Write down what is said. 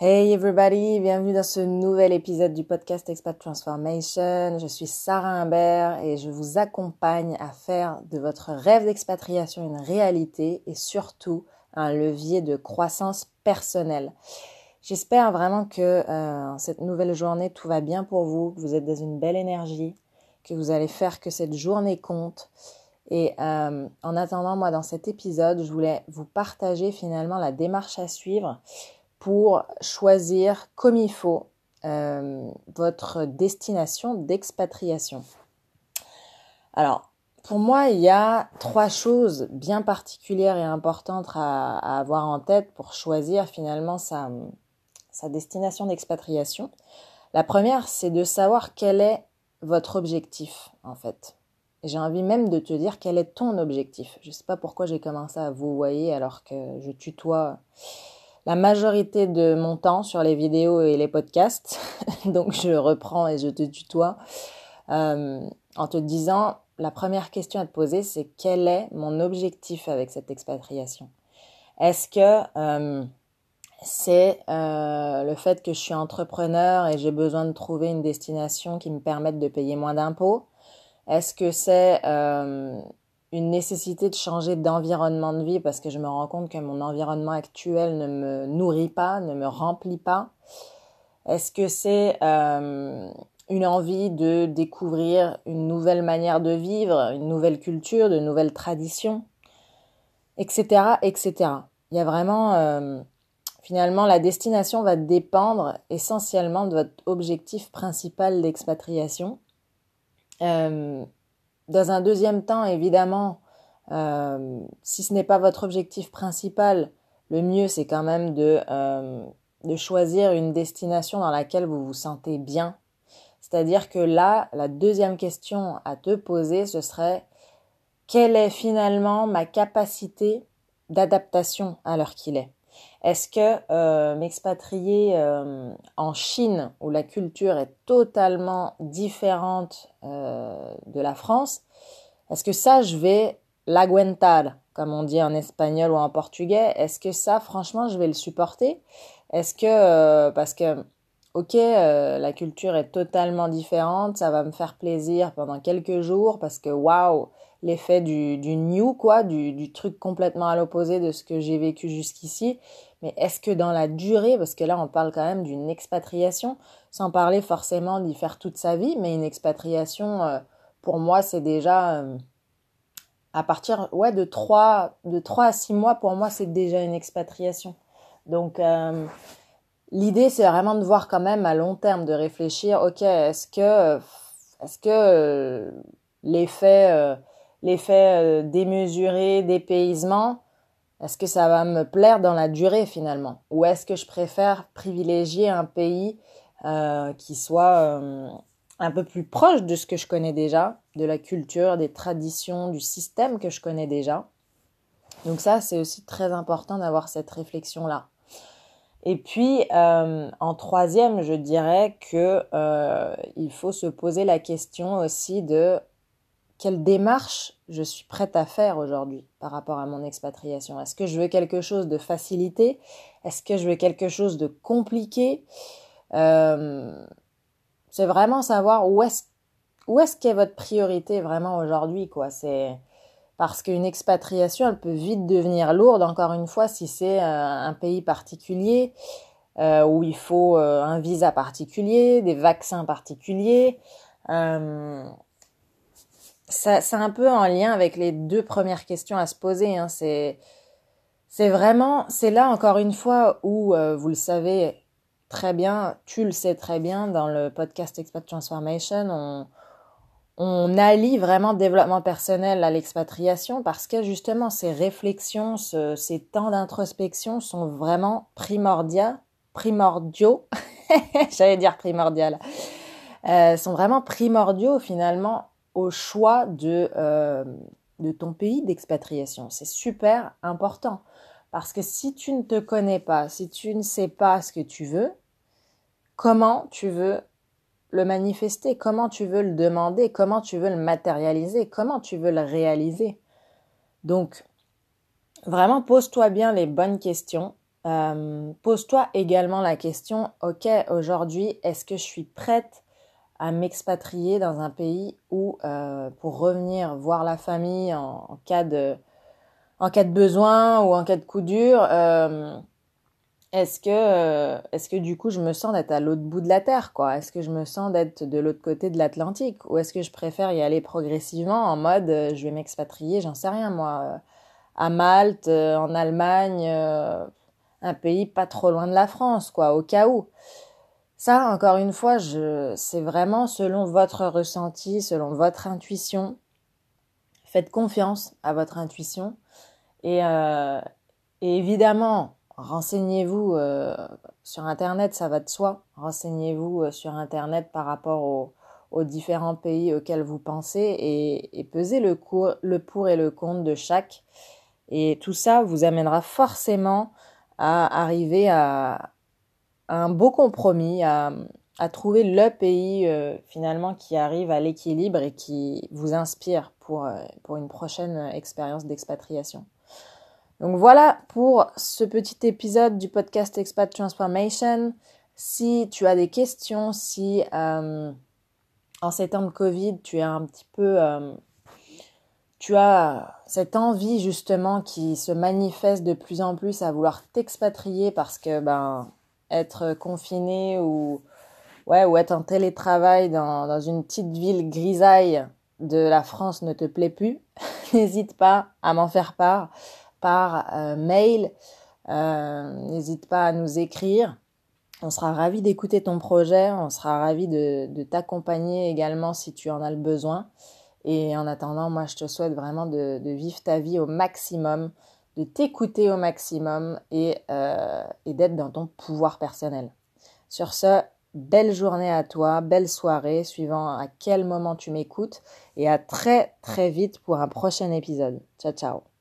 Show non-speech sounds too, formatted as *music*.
Hey everybody, bienvenue dans ce nouvel épisode du podcast Expat Transformation. Je suis Sarah Imbert et je vous accompagne à faire de votre rêve d'expatriation une réalité et surtout un levier de croissance personnelle. J'espère vraiment que euh, cette nouvelle journée tout va bien pour vous, que vous êtes dans une belle énergie, que vous allez faire que cette journée compte. Et euh, en attendant, moi, dans cet épisode, je voulais vous partager finalement la démarche à suivre pour choisir comme il faut euh, votre destination d'expatriation. Alors, pour moi, il y a trois choses bien particulières et importantes à, avoir en tête pour choisir finalement sa, destination d'expatriation. La première, c'est de savoir quel est votre objectif, en fait. J'ai envie même de te dire quel est ton objectif. Je ne sais pas pourquoi j'ai commencé à vous voyer alors que je tutoie la majorité de mon temps sur les vidéos et les podcasts. *laughs* Donc je reprends et je te tutoie. Euh, en te disant la première question à te poser, c'est quel est mon objectif avec cette expatriation? Est-ce que euh, c'est euh, le fait que je suis entrepreneur et j'ai besoin de trouver une destination qui me permette de payer moins d'impôts? Est-ce que c'est une nécessité de changer d'environnement de vie parce que je me rends compte que mon environnement actuel ne me nourrit pas, ne me remplit pas Est-ce que c'est euh, une envie de découvrir une nouvelle manière de vivre, une nouvelle culture, de nouvelles traditions, etc., etc. Il y a vraiment euh, finalement la destination va dépendre essentiellement de votre objectif principal d'expatriation. Euh, dans un deuxième temps, évidemment, euh, si ce n'est pas votre objectif principal, le mieux c'est quand même de, euh, de choisir une destination dans laquelle vous vous sentez bien. C'est-à-dire que là, la deuxième question à te poser, ce serait quelle est finalement ma capacité d'adaptation à l'heure qu'il est? Est-ce que euh, m'expatrier euh, en Chine, où la culture est totalement différente euh, de la France, est-ce que ça, je vais l'aguentar, comme on dit en espagnol ou en portugais? Est-ce que ça, franchement, je vais le supporter? Est-ce que, parce que, ok, la culture est totalement différente, ça va me faire plaisir pendant quelques jours, parce que, waouh l'effet du, du new, quoi, du, du truc complètement à l'opposé de ce que j'ai vécu jusqu'ici. Mais est-ce que dans la durée, parce que là on parle quand même d'une expatriation, sans parler forcément d'y faire toute sa vie, mais une expatriation, euh, pour moi, c'est déjà euh, à partir ouais, de 3, de 3 à 6 mois, pour moi, c'est déjà une expatriation. Donc, euh, l'idée, c'est vraiment de voir quand même à long terme, de réfléchir, ok, est-ce que, est-ce que l'effet l'effet euh, démesuré, dépaysement, est-ce que ça va me plaire dans la durée finalement? Ou est-ce que je préfère privilégier un pays euh, qui soit euh, un peu plus proche de ce que je connais déjà, de la culture, des traditions, du système que je connais déjà? Donc ça, c'est aussi très important d'avoir cette réflexion-là. Et puis, en troisième, je dirais que il faut se poser la question aussi de quelle démarche je suis prête à faire aujourd'hui par rapport à mon expatriation? Est-ce que je veux quelque chose de facilité? Est-ce que je veux quelque chose de compliqué? Euh, C'est vraiment savoir où est-ce où qu'est votre priorité vraiment aujourd'hui quoi. C'est parce qu'une expatriation, elle peut vite devenir lourde. Encore une fois, si c'est euh, un pays particulier euh, où il faut un visa particulier, des vaccins particuliers c'est un peu en lien avec les deux premières questions à se poser. Hein. C'est, c'est vraiment, c'est là encore une fois où euh, vous le savez très bien, tu le sais très bien dans le podcast Expat Transformation, on, on allie vraiment développement personnel à l'expatriation parce que justement ces réflexions, ces temps d'introspection sont vraiment primordiaux, primordiaux, *laughs* j'allais dire primordial, euh, sont vraiment primordiaux finalement au choix de, euh, de ton pays d'expatriation. C'est super important. Parce que si tu ne te connais pas, si tu ne sais pas ce que tu veux, comment tu veux le manifester, comment tu veux le demander, comment tu veux le matérialiser, comment tu veux le réaliser? Donc, vraiment, pose-toi bien les bonnes questions euh, pose-toi également la question, ok, aujourd'hui, est-ce que je suis prête à m'expatrier dans un pays où, euh, pour revenir voir la famille en, cas de, en cas de besoin ou en cas de coup dur, euh, est-ce que, est-ce que du coup je me sens d'être à l'autre bout de la terre, quoi? Est-ce que je me sens d'être de l'autre côté de l'Atlantique? Ou est-ce que je préfère y aller progressivement en mode je vais m'expatrier, j'en sais rien moi, à Malte, en Allemagne un pays pas trop loin de la France, quoi, au cas où. Ça, encore une fois, je, c'est vraiment selon votre ressenti, selon votre intuition. Faites confiance à votre intuition. Et, euh, évidemment, renseignez-vous euh, sur Internet, ça va de soi. Renseignez-vous euh, sur Internet par rapport aux, différents pays auxquels vous pensez et, et pesez le, le pour et le contre de chaque. Et tout ça vous amènera forcément à arriver à, un beau compromis, à, trouver le pays euh, finalement qui arrive à l'équilibre et qui vous inspire pour, euh, pour une prochaine expérience d'expatriation. Donc voilà pour ce petit épisode du podcast Expat Transformation. Si tu as des questions, si euh, en ces temps de Covid, tu es un petit peu tu as cette envie justement qui se manifeste de plus en plus à vouloir t'expatrier parce que ben être confiné ou ou être en télétravail dans, dans une petite ville grisaille de la France ne te plaît plus, *laughs* n'hésite pas à m'en faire part par euh, mail. Euh, n'hésite pas à nous écrire. On sera ravi d'écouter ton projet. On sera ravi de, de t'accompagner également si tu en as le besoin. Et en attendant, moi, je te souhaite vraiment de, vivre ta vie au maximum, de t'écouter au maximum et, euh, et d'être dans ton pouvoir personnel. Sur ce, belle journée à toi, belle soirée, suivant à quel moment tu m'écoutes, et à très très vite pour un prochain épisode. Ciao ciao